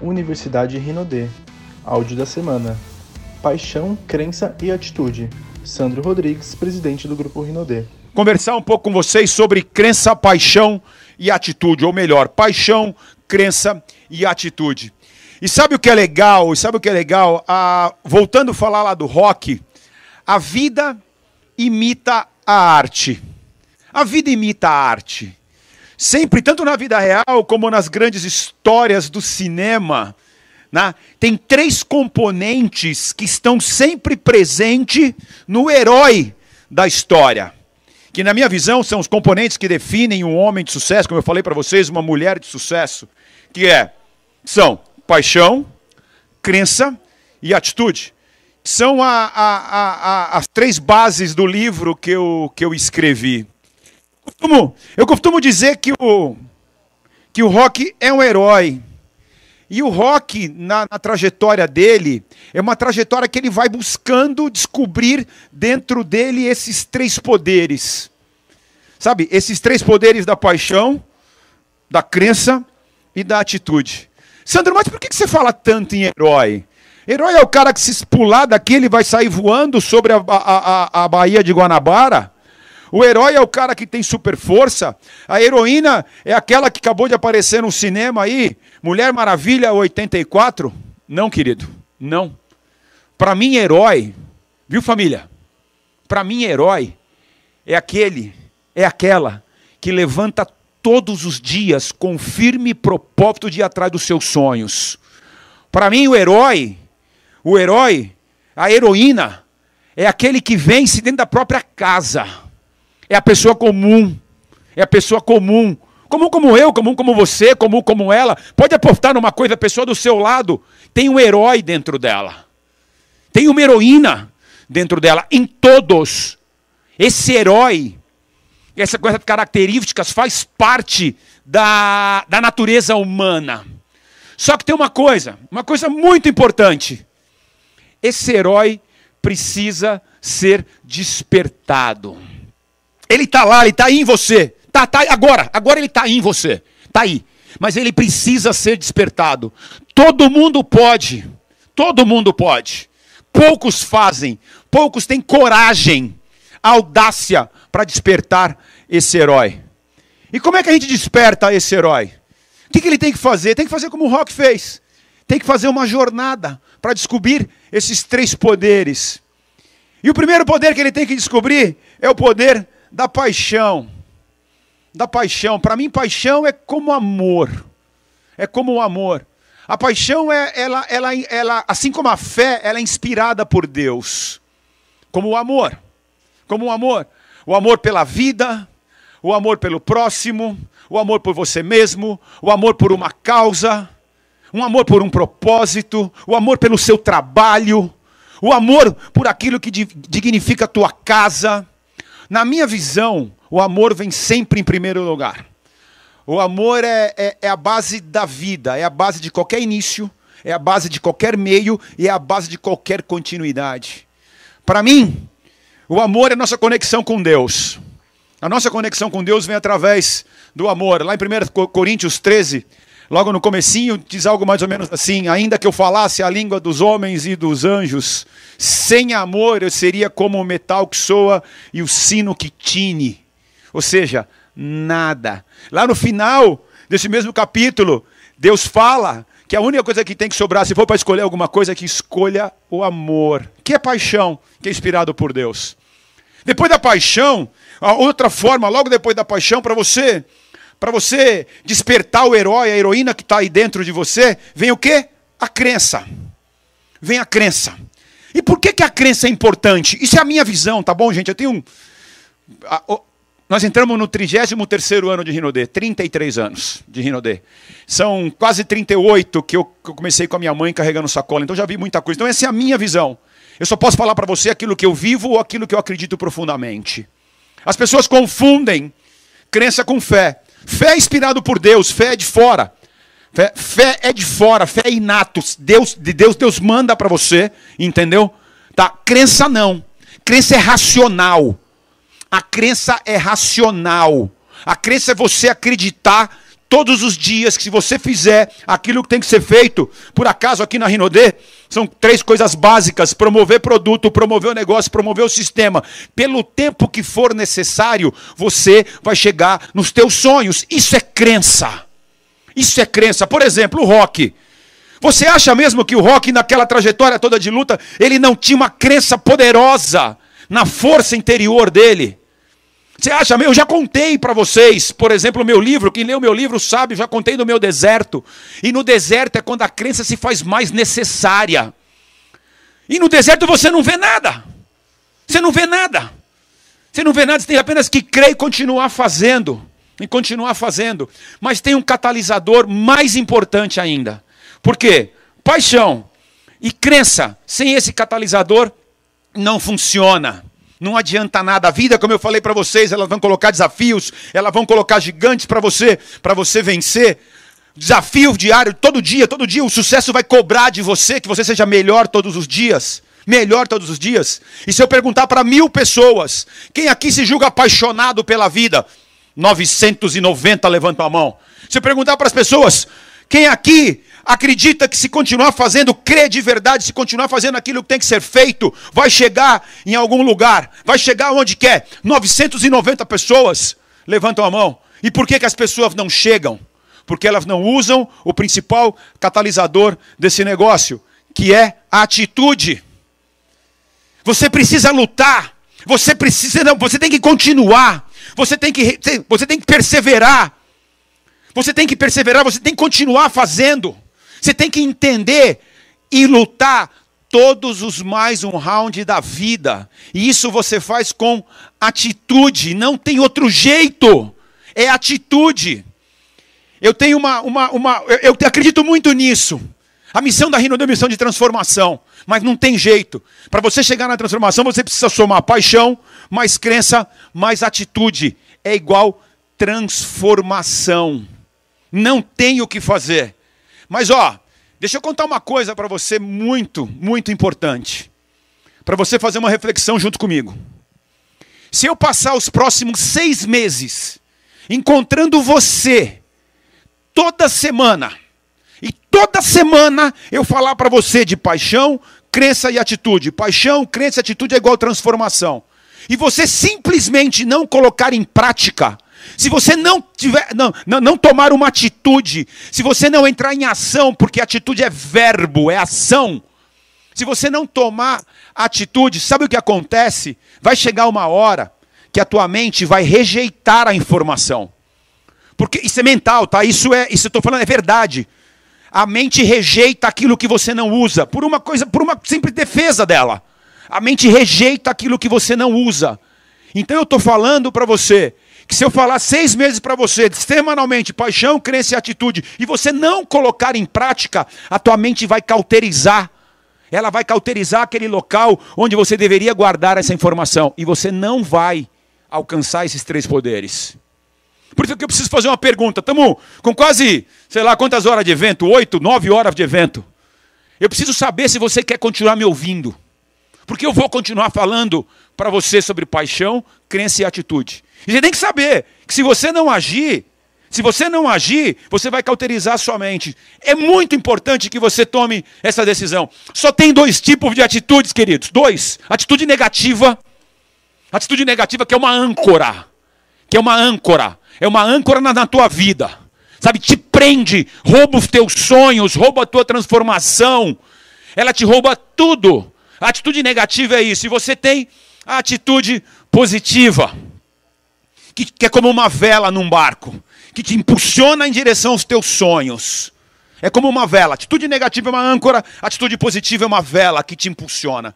Universidade Rinodê. Áudio da semana. Paixão, crença e atitude. Sandro Rodrigues, presidente do Grupo Rinodê. Conversar um pouco com vocês sobre crença, paixão e atitude, ou melhor, paixão, crença e atitude. E sabe o que é legal? E sabe o que é legal? Ah, voltando a falar lá do rock, a vida imita a arte. A vida imita a arte. Sempre, tanto na vida real como nas grandes histórias do cinema, né, tem três componentes que estão sempre presentes no herói da história. Que, na minha visão, são os componentes que definem um homem de sucesso, como eu falei para vocês, uma mulher de sucesso. Que é, são paixão, crença e atitude. São a, a, a, as três bases do livro que eu, que eu escrevi costumo, eu costumo dizer que o, que o rock é um herói. E o rock, na, na, trajetória dele, é uma trajetória que ele vai buscando descobrir dentro dele esses três poderes. Sabe, esses três poderes da paixão, da crença e da atitude. Sandro, mas por que você fala tanto em herói? Herói é o cara que se pular daqui, ele vai sair voando sobre a, a, a, a Baía de Guanabara? O herói é o cara que tem super força. A heroína é aquela que acabou de aparecer no cinema aí, Mulher Maravilha 84. Não, querido, não. Para mim, herói, viu família? Para mim, herói é aquele, é aquela que levanta todos os dias com firme propósito de ir atrás dos seus sonhos. Para mim, o herói, o herói, a heroína, é aquele que vence dentro da própria casa é a pessoa comum. É a pessoa comum. Comum como eu, comum como você, comum como ela. Pode apostar numa coisa, a pessoa do seu lado tem um herói dentro dela. Tem uma heroína dentro dela. Em todos. Esse herói, essa coisa de características faz parte da, da natureza humana. Só que tem uma coisa, uma coisa muito importante. Esse herói precisa ser despertado. Ele está lá, ele está em você. Tá, tá, agora, agora ele está em você. Está aí. Mas ele precisa ser despertado. Todo mundo pode. Todo mundo pode. Poucos fazem. Poucos têm coragem, audácia para despertar esse herói. E como é que a gente desperta esse herói? O que, que ele tem que fazer? Tem que fazer como o Rock fez. Tem que fazer uma jornada para descobrir esses três poderes. E o primeiro poder que ele tem que descobrir é o poder da paixão. Da paixão. Para mim, paixão é como amor. É como o amor. A paixão é, ela, ela, ela, assim como a fé, ela é inspirada por Deus. Como o amor. Como o amor. O amor pela vida, o amor pelo próximo, o amor por você mesmo, o amor por uma causa, um amor por um propósito, o amor pelo seu trabalho, o amor por aquilo que dignifica a tua casa, na minha visão, o amor vem sempre em primeiro lugar. O amor é, é, é, a base da vida, é a base de qualquer início, é a base de qualquer meio e é a base de qualquer continuidade. Para mim, o amor é a nossa conexão com Deus. A nossa conexão com Deus vem através do amor. Lá em 1 Coríntios 13, logo no comecinho, diz algo mais ou menos assim: ainda que eu falasse a língua dos homens e dos anjos, sem amor eu seria como o metal que soa e o sino que tine. Ou seja, nada. Lá no final desse mesmo capítulo, Deus fala que a única coisa que tem que sobrar, se for para escolher alguma coisa, é que escolha o amor, que é paixão, que é inspirado por Deus. Depois da paixão, a outra forma, logo depois da paixão, para você para você despertar o herói, a heroína que está aí dentro de você, vem o quê? A crença. Vem a crença. E por que, que a crença é importante? Isso é a minha visão, tá bom, gente? Eu tenho. Nós entramos no 33 ano de Rinodê, 33 anos de Rinodê. São quase 38 que eu, que eu comecei com a minha mãe carregando sacola, então já vi muita coisa. Então, essa é a minha visão. Eu só posso falar para você aquilo que eu vivo ou aquilo que eu acredito profundamente. As pessoas confundem crença com fé. Fé é inspirado por Deus, fé é de fora. Fé, fé é de fora, fé é inato. Deus, de Deus, Deus manda para você, entendeu? Tá? Crença não. Crença é racional. A crença é racional. A crença é você acreditar todos os dias que se você fizer aquilo que tem que ser feito, por acaso aqui na Rinodê, são três coisas básicas: promover produto, promover o negócio, promover o sistema. Pelo tempo que for necessário, você vai chegar nos teus sonhos. Isso é crença. Isso é crença. Por exemplo, o rock. Você acha mesmo que o rock, naquela trajetória toda de luta, ele não tinha uma crença poderosa na força interior dele? Você acha? Eu já contei para vocês, por exemplo, o meu livro. Quem leu meu livro sabe, já contei do meu deserto. E no deserto é quando a crença se faz mais necessária. E no deserto você não vê nada. Você não vê nada. Você não vê nada, você tem apenas que crer e continuar fazendo. E continuar fazendo. Mas tem um catalisador mais importante ainda. Por quê? Paixão e crença sem esse catalisador não funciona. Não adianta nada. A vida, como eu falei para vocês, elas vão colocar desafios, elas vão colocar gigantes para você, para você vencer. Desafio diário, todo dia, todo dia. O sucesso vai cobrar de você que você seja melhor todos os dias. Melhor todos os dias. E se eu perguntar para mil pessoas, quem aqui se julga apaixonado pela vida? 990 levantam a mão. Se eu perguntar para as pessoas, quem aqui acredita que se continuar fazendo, crê de verdade, se continuar fazendo aquilo que tem que ser feito, vai chegar em algum lugar, vai chegar onde quer. 990 pessoas levantam a mão. E por que, que as pessoas não chegam? Porque elas não usam o principal catalisador desse negócio, que é a atitude. Você precisa lutar, você precisa, não, você tem que continuar, você tem que, você tem que perseverar. Você tem que perseverar, você tem que continuar fazendo. Você tem que entender e lutar todos os mais um round da vida. E isso você faz com atitude, não tem outro jeito. É atitude. Eu tenho uma. uma, uma eu, eu acredito muito nisso. A missão da Rino é missão de transformação, mas não tem jeito. Para você chegar na transformação, você precisa somar paixão, mais crença, mais atitude. É igual transformação. Não tem o que fazer. Mas ó, deixa eu contar uma coisa para você muito, muito importante. Para você fazer uma reflexão junto comigo. Se eu passar os próximos seis meses encontrando você toda semana, e toda semana eu falar para você de paixão, crença e atitude. Paixão, crença e atitude é igual transformação. E você simplesmente não colocar em prática se você não, tiver, não, não, não tomar uma atitude, se você não entrar em ação, porque atitude é verbo, é ação. Se você não tomar atitude, sabe o que acontece? Vai chegar uma hora que a tua mente vai rejeitar a informação. Porque isso é mental, tá? Isso é, isso eu estou falando é verdade. A mente rejeita aquilo que você não usa por uma coisa, por uma simples defesa dela. A mente rejeita aquilo que você não usa. Então eu estou falando para você que se eu falar seis meses para você, semanalmente, paixão, crença e atitude, e você não colocar em prática, a tua mente vai cauterizar. Ela vai cauterizar aquele local onde você deveria guardar essa informação. E você não vai alcançar esses três poderes. Por isso que eu preciso fazer uma pergunta. Estamos com quase, sei lá, quantas horas de evento? Oito, nove horas de evento. Eu preciso saber se você quer continuar me ouvindo. Porque eu vou continuar falando para você sobre paixão, crença e atitude. E você tem que saber que se você não agir, se você não agir, você vai cauterizar a sua mente. É muito importante que você tome essa decisão. Só tem dois tipos de atitudes, queridos. Dois. Atitude negativa. Atitude negativa que é uma âncora. Que é uma âncora. É uma âncora na, na tua vida. Sabe, te prende, rouba os teus sonhos, rouba a tua transformação. Ela te rouba tudo. A atitude negativa é isso. E você tem a atitude positiva que, que é como uma vela num barco, que te impulsiona em direção aos teus sonhos. É como uma vela. Atitude negativa é uma âncora, atitude positiva é uma vela que te impulsiona.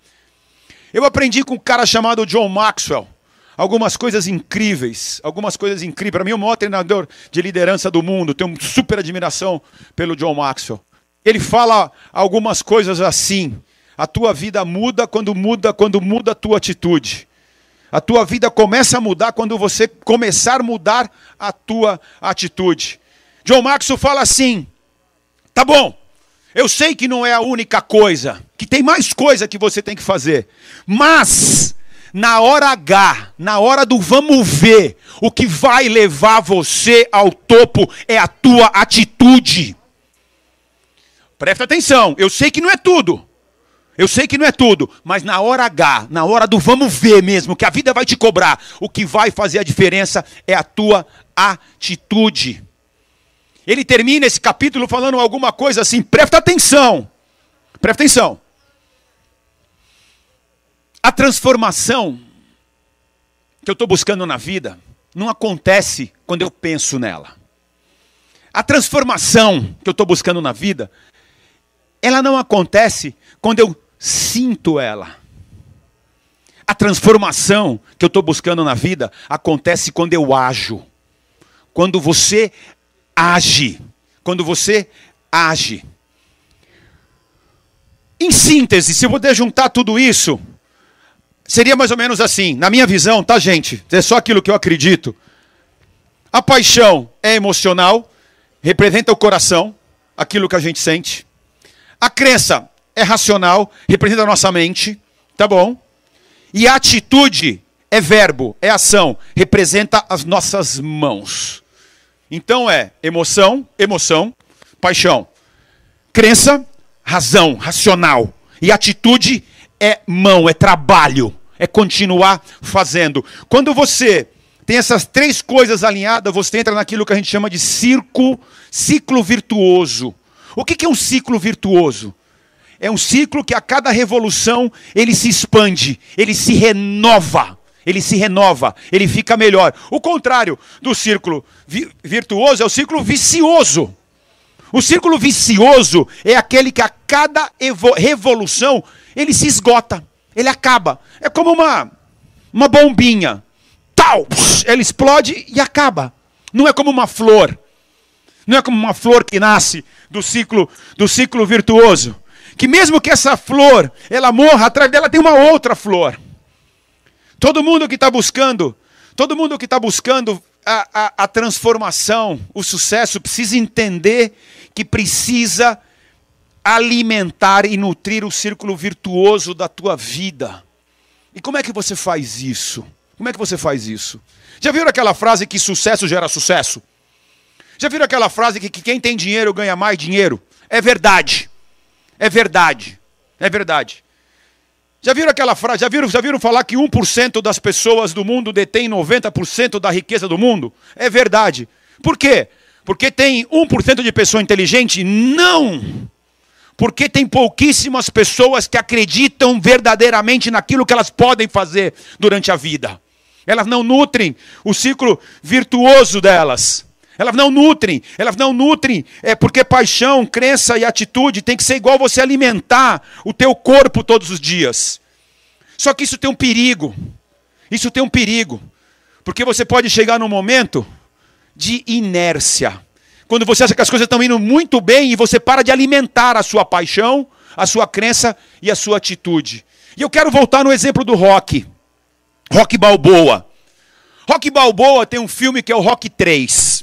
Eu aprendi com um cara chamado John Maxwell algumas coisas incríveis, algumas coisas incríveis. Para mim, o maior treinador de liderança do mundo, tenho super admiração pelo John Maxwell. Ele fala algumas coisas assim: a tua vida muda quando muda, quando muda a tua atitude. A tua vida começa a mudar quando você começar a mudar a tua atitude. John Maxwell fala assim: tá bom, eu sei que não é a única coisa, que tem mais coisa que você tem que fazer, mas na hora H, na hora do vamos ver, o que vai levar você ao topo é a tua atitude. Presta atenção, eu sei que não é tudo. Eu sei que não é tudo, mas na hora H, na hora do vamos ver mesmo, que a vida vai te cobrar, o que vai fazer a diferença é a tua atitude. Ele termina esse capítulo falando alguma coisa assim, presta atenção. Presta atenção. A transformação que eu estou buscando na vida não acontece quando eu penso nela. A transformação que eu estou buscando na vida, ela não acontece quando eu sinto ela. A transformação que eu estou buscando na vida acontece quando eu ajo. Quando você age. Quando você age. Em síntese, se eu puder juntar tudo isso, seria mais ou menos assim, na minha visão, tá, gente? É só aquilo que eu acredito. A paixão é emocional, representa o coração, aquilo que a gente sente. A crença é racional, representa a nossa mente, tá bom? E a atitude é verbo, é ação, representa as nossas mãos. Então é emoção, emoção, paixão. Crença, razão, racional. E atitude é mão, é trabalho, é continuar fazendo. Quando você tem essas três coisas alinhadas, você entra naquilo que a gente chama de circo, ciclo virtuoso. O que é um ciclo virtuoso? É um ciclo que a cada revolução ele se expande, ele se renova. Ele se renova, ele fica melhor. O contrário do círculo virtuoso é o círculo vicioso. O círculo vicioso é aquele que a cada revolução ele se esgota, ele acaba. É como uma, uma bombinha. Tal, ela explode e acaba. Não é como uma flor. Não é como uma flor que nasce do ciclo do ciclo virtuoso que mesmo que essa flor ela morra, atrás dela tem uma outra flor. Todo mundo que está buscando, todo mundo que está buscando a, a, a transformação, o sucesso, precisa entender que precisa alimentar e nutrir o círculo virtuoso da tua vida. E como é que você faz isso? Como é que você faz isso? Já viram aquela frase que sucesso gera sucesso? Já viram aquela frase que, que quem tem dinheiro ganha mais dinheiro? É verdade. É verdade. É verdade. Já viram aquela frase? Já viram, já viram falar que 1% das pessoas do mundo detém 90% da riqueza do mundo? É verdade. Por quê? Porque tem 1% de pessoa inteligente? Não! Porque tem pouquíssimas pessoas que acreditam verdadeiramente naquilo que elas podem fazer durante a vida. Elas não nutrem o ciclo virtuoso delas. Elas não nutrem, elas não nutrem, é porque paixão, crença e atitude tem que ser igual você alimentar o teu corpo todos os dias. Só que isso tem um perigo. Isso tem um perigo. Porque você pode chegar num momento de inércia. Quando você acha que as coisas estão indo muito bem e você para de alimentar a sua paixão, a sua crença e a sua atitude. E eu quero voltar no exemplo do rock. Rock Balboa. Rock Balboa tem um filme que é o Rock 3.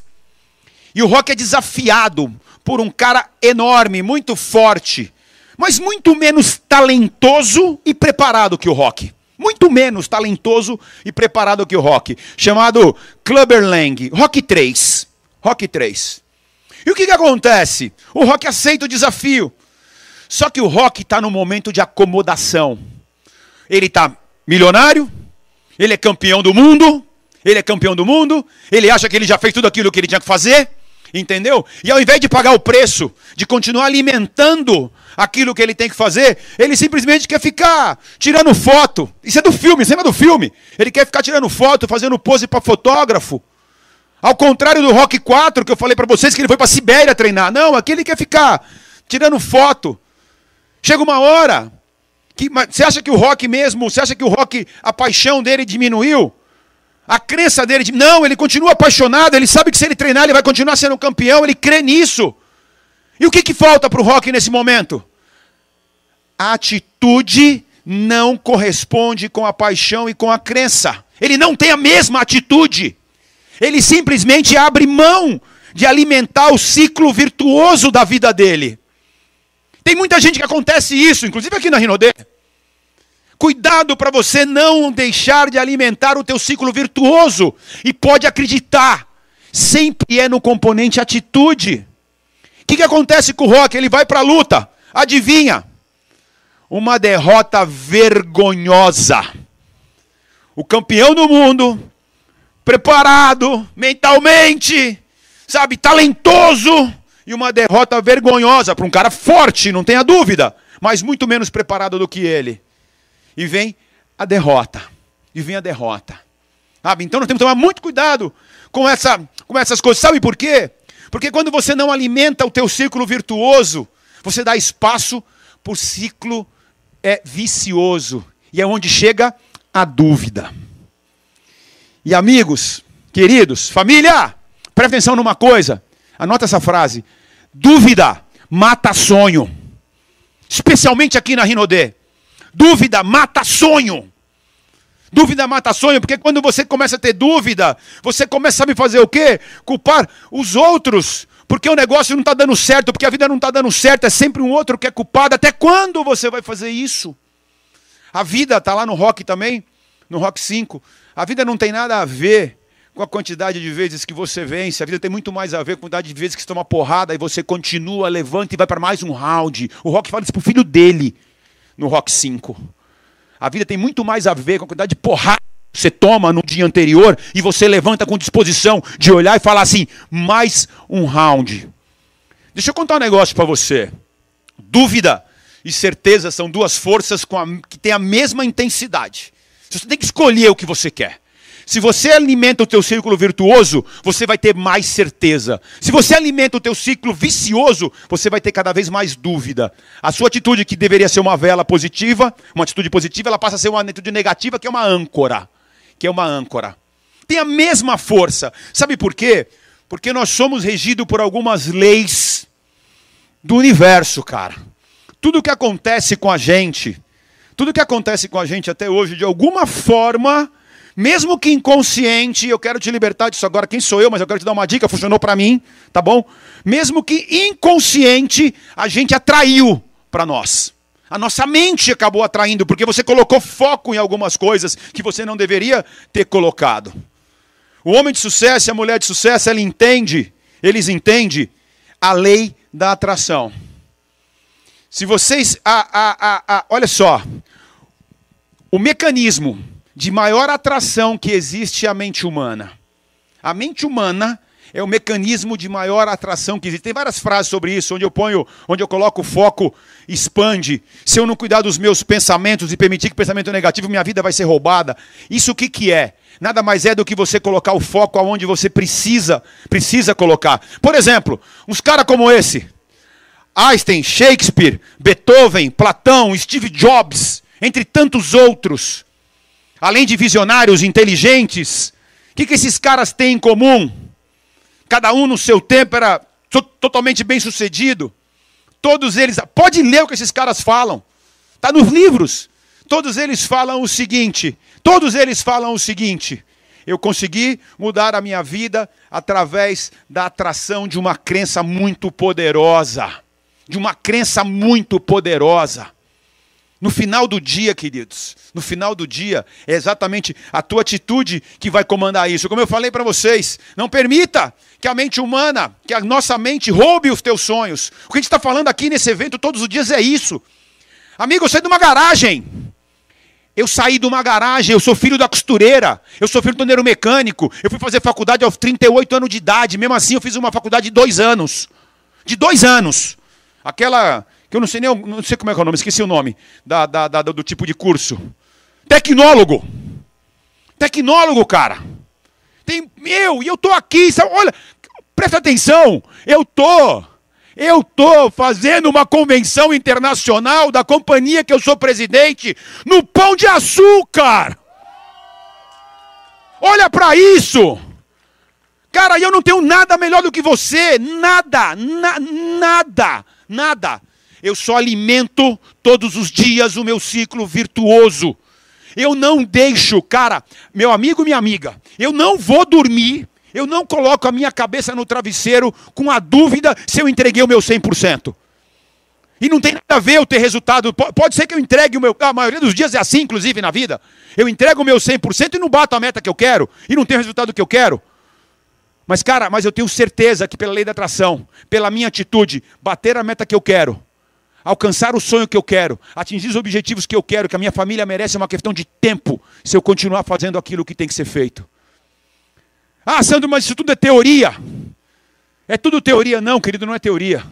E o Rock é desafiado por um cara enorme, muito forte, mas muito menos talentoso e preparado que o Rock. Muito menos talentoso e preparado que o Rock, chamado Clubber Lang, Rock 3. Rock 3. E o que, que acontece? O Rock aceita o desafio. Só que o Rock está no momento de acomodação. Ele está milionário, ele é campeão do mundo, ele é campeão do mundo, ele acha que ele já fez tudo aquilo que ele tinha que fazer, Entendeu? E ao invés de pagar o preço, de continuar alimentando aquilo que ele tem que fazer, ele simplesmente quer ficar tirando foto. Isso é do filme, cena do filme. Ele quer ficar tirando foto, fazendo pose para fotógrafo. Ao contrário do Rock 4, que eu falei para vocês que ele foi para Sibéria treinar. Não, aqui ele quer ficar tirando foto. Chega uma hora que você acha que o Rock mesmo, você acha que o Rock a paixão dele diminuiu? A crença dele de não, ele continua apaixonado, ele sabe que se ele treinar ele vai continuar sendo campeão, ele crê nisso. E o que, que falta para o Rock nesse momento? A atitude não corresponde com a paixão e com a crença. Ele não tem a mesma atitude. Ele simplesmente abre mão de alimentar o ciclo virtuoso da vida dele. Tem muita gente que acontece isso, inclusive aqui na Rinodê. Cuidado para você não deixar de alimentar o teu ciclo virtuoso. E pode acreditar, sempre é no componente atitude. O que, que acontece com o Rock? Ele vai para a luta. Adivinha? Uma derrota vergonhosa. O campeão do mundo, preparado mentalmente, sabe, talentoso, e uma derrota vergonhosa para um cara forte, não tenha dúvida, mas muito menos preparado do que ele. E vem a derrota. E vem a derrota. Sabe? Então nós temos que tomar muito cuidado com, essa, com essas coisas. Sabe por quê? Porque quando você não alimenta o teu círculo virtuoso, você dá espaço para o ciclo é, vicioso. E é onde chega a dúvida. E amigos, queridos, família, presta atenção numa coisa. Anota essa frase. Dúvida mata sonho. Especialmente aqui na Rinodê. Dúvida mata sonho. Dúvida mata sonho, porque quando você começa a ter dúvida, você começa a me fazer o quê? Culpar os outros, porque o negócio não está dando certo, porque a vida não está dando certo, é sempre um outro que é culpado. Até quando você vai fazer isso? A vida está lá no rock também, no rock 5. A vida não tem nada a ver com a quantidade de vezes que você vence. A vida tem muito mais a ver com a quantidade de vezes que você toma porrada e você continua, levanta e vai para mais um round. O Rock fala isso pro filho dele no Rock 5. A vida tem muito mais a ver com a quantidade de porrada que você toma no dia anterior e você levanta com disposição de olhar e falar assim: mais um round. Deixa eu contar um negócio para você. Dúvida e certeza são duas forças a, que têm a mesma intensidade. Você tem que escolher o que você quer. Se você alimenta o teu círculo virtuoso, você vai ter mais certeza. Se você alimenta o teu ciclo vicioso, você vai ter cada vez mais dúvida. A sua atitude que deveria ser uma vela positiva, uma atitude positiva, ela passa a ser uma atitude negativa, que é uma âncora. Que é uma âncora. Tem a mesma força. Sabe por quê? Porque nós somos regidos por algumas leis do universo, cara. Tudo que acontece com a gente, tudo que acontece com a gente até hoje, de alguma forma, mesmo que inconsciente, eu quero te libertar disso agora. Quem sou eu? Mas eu quero te dar uma dica, funcionou para mim, tá bom? Mesmo que inconsciente, a gente atraiu para nós. A nossa mente acabou atraindo, porque você colocou foco em algumas coisas que você não deveria ter colocado. O homem de sucesso e a mulher de sucesso, ela entende, eles entendem a lei da atração. Se vocês. A, a, a, a, olha só. O mecanismo de maior atração que existe à mente humana. A mente humana é o mecanismo de maior atração que existe. Tem várias frases sobre isso, onde eu ponho, onde eu coloco o foco, expande. Se eu não cuidar dos meus pensamentos e permitir que pensamento negativo, minha vida vai ser roubada. Isso o que, que é? Nada mais é do que você colocar o foco aonde você precisa, precisa colocar. Por exemplo, uns caras como esse, Einstein, Shakespeare, Beethoven, Platão, Steve Jobs, entre tantos outros além de visionários inteligentes, o que, que esses caras têm em comum? Cada um no seu tempo era totalmente bem sucedido. Todos eles, pode ler o que esses caras falam, está nos livros. Todos eles falam o seguinte: todos eles falam o seguinte. Eu consegui mudar a minha vida através da atração de uma crença muito poderosa. De uma crença muito poderosa. No final do dia, queridos, no final do dia, é exatamente a tua atitude que vai comandar isso. Como eu falei para vocês, não permita que a mente humana, que a nossa mente roube os teus sonhos. O que a gente está falando aqui nesse evento todos os dias é isso. Amigo, eu saí de uma garagem. Eu saí de uma garagem, eu sou filho da costureira, eu sou filho do torneiro mecânico, eu fui fazer faculdade aos 38 anos de idade, mesmo assim eu fiz uma faculdade de dois anos. De dois anos. Aquela que eu não sei nem, não sei como é que é o nome, esqueci o nome da, da, da, do tipo de curso. Tecnólogo. Tecnólogo, cara. Tem, meu, e eu tô aqui, sabe, olha, presta atenção, eu tô, eu tô fazendo uma convenção internacional da companhia que eu sou presidente no Pão de Açúcar. Olha para isso. Cara, eu não tenho nada melhor do que você, nada, na, nada, nada. Eu só alimento todos os dias o meu ciclo virtuoso. Eu não deixo, cara, meu amigo, minha amiga, eu não vou dormir, eu não coloco a minha cabeça no travesseiro com a dúvida se eu entreguei o meu 100%. E não tem nada a ver eu ter resultado. Pode ser que eu entregue o meu. A maioria dos dias é assim, inclusive, na vida. Eu entrego o meu 100% e não bato a meta que eu quero. E não tenho o resultado que eu quero. Mas, cara, mas eu tenho certeza que pela lei da atração, pela minha atitude, bater a meta que eu quero, alcançar o sonho que eu quero, atingir os objetivos que eu quero, que a minha família merece, é uma questão de tempo, se eu continuar fazendo aquilo que tem que ser feito. Ah, Sandro, mas isso tudo é teoria. É tudo teoria? Não, querido, não é teoria.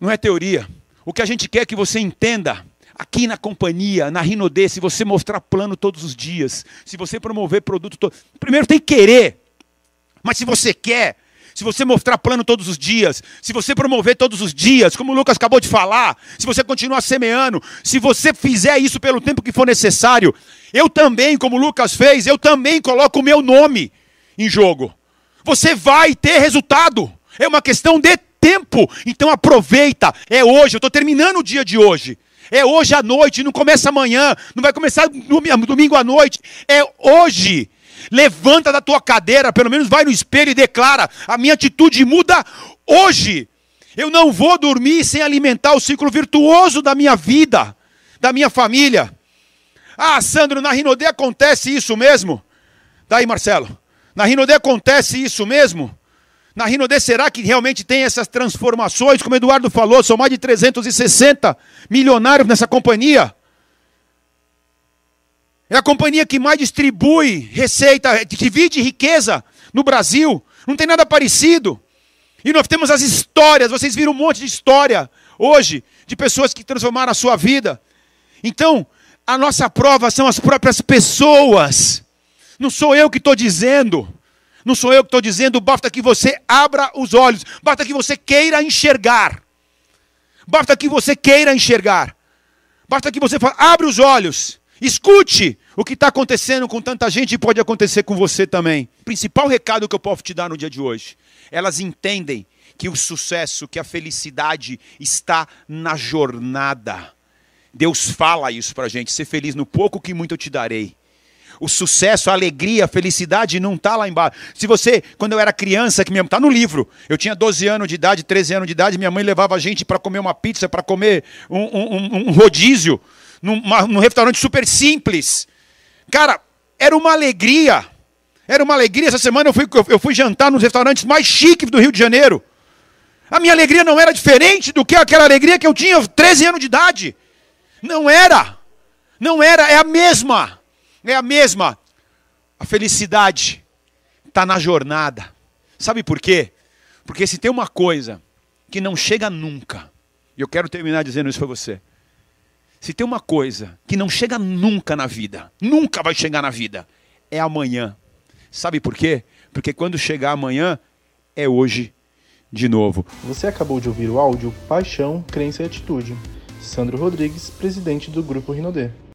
Não é teoria. O que a gente quer é que você entenda aqui na companhia, na Rinodê, se você mostrar plano todos os dias, se você promover produto todo. Primeiro tem que querer. Mas se você quer, se você mostrar plano todos os dias, se você promover todos os dias, como o Lucas acabou de falar, se você continuar semeando, se você fizer isso pelo tempo que for necessário, eu também, como o Lucas fez, eu também coloco o meu nome em jogo. Você vai ter resultado. É uma questão de tempo. Então aproveita. É hoje. Eu estou terminando o dia de hoje. É hoje à noite. Não começa amanhã. Não vai começar domingo à noite. É hoje. Levanta da tua cadeira, pelo menos vai no espelho e declara: a minha atitude muda hoje. Eu não vou dormir sem alimentar o ciclo virtuoso da minha vida, da minha família. Ah, Sandro, na Rinodê acontece isso mesmo? Daí, Marcelo. Na Rinodê acontece isso mesmo? Na Rinodê será que realmente tem essas transformações? Como o Eduardo falou, são mais de 360 milionários nessa companhia. É a companhia que mais distribui receita, divide riqueza no Brasil. Não tem nada parecido. E nós temos as histórias, vocês viram um monte de história hoje de pessoas que transformaram a sua vida. Então, a nossa prova são as próprias pessoas. Não sou eu que estou dizendo. Não sou eu que estou dizendo, basta que você abra os olhos, basta que você queira enxergar. Basta que você queira enxergar. Basta que você fale, abre os olhos, escute o que está acontecendo com tanta gente e pode acontecer com você também. O principal recado que eu posso te dar no dia de hoje: elas entendem que o sucesso, que a felicidade está na jornada. Deus fala isso para a gente: ser feliz no pouco que muito eu te darei. O sucesso, a alegria, a felicidade não está lá embaixo. Se você, quando eu era criança, que está no livro, eu tinha 12 anos de idade, 13 anos de idade, minha mãe levava a gente para comer uma pizza, para comer um, um, um rodízio, num, num restaurante super simples. Cara, era uma alegria. Era uma alegria. Essa semana eu fui, eu fui jantar nos restaurantes mais chiques do Rio de Janeiro. A minha alegria não era diferente do que aquela alegria que eu tinha aos 13 anos de idade. Não era. Não era, é a mesma. É a mesma. A felicidade está na jornada. Sabe por quê? Porque se tem uma coisa que não chega nunca, e eu quero terminar dizendo isso para você. Se tem uma coisa que não chega nunca na vida, nunca vai chegar na vida, é amanhã. Sabe por quê? Porque quando chegar amanhã, é hoje de novo. Você acabou de ouvir o áudio Paixão, Crença e Atitude. Sandro Rodrigues, presidente do Grupo Rinodê.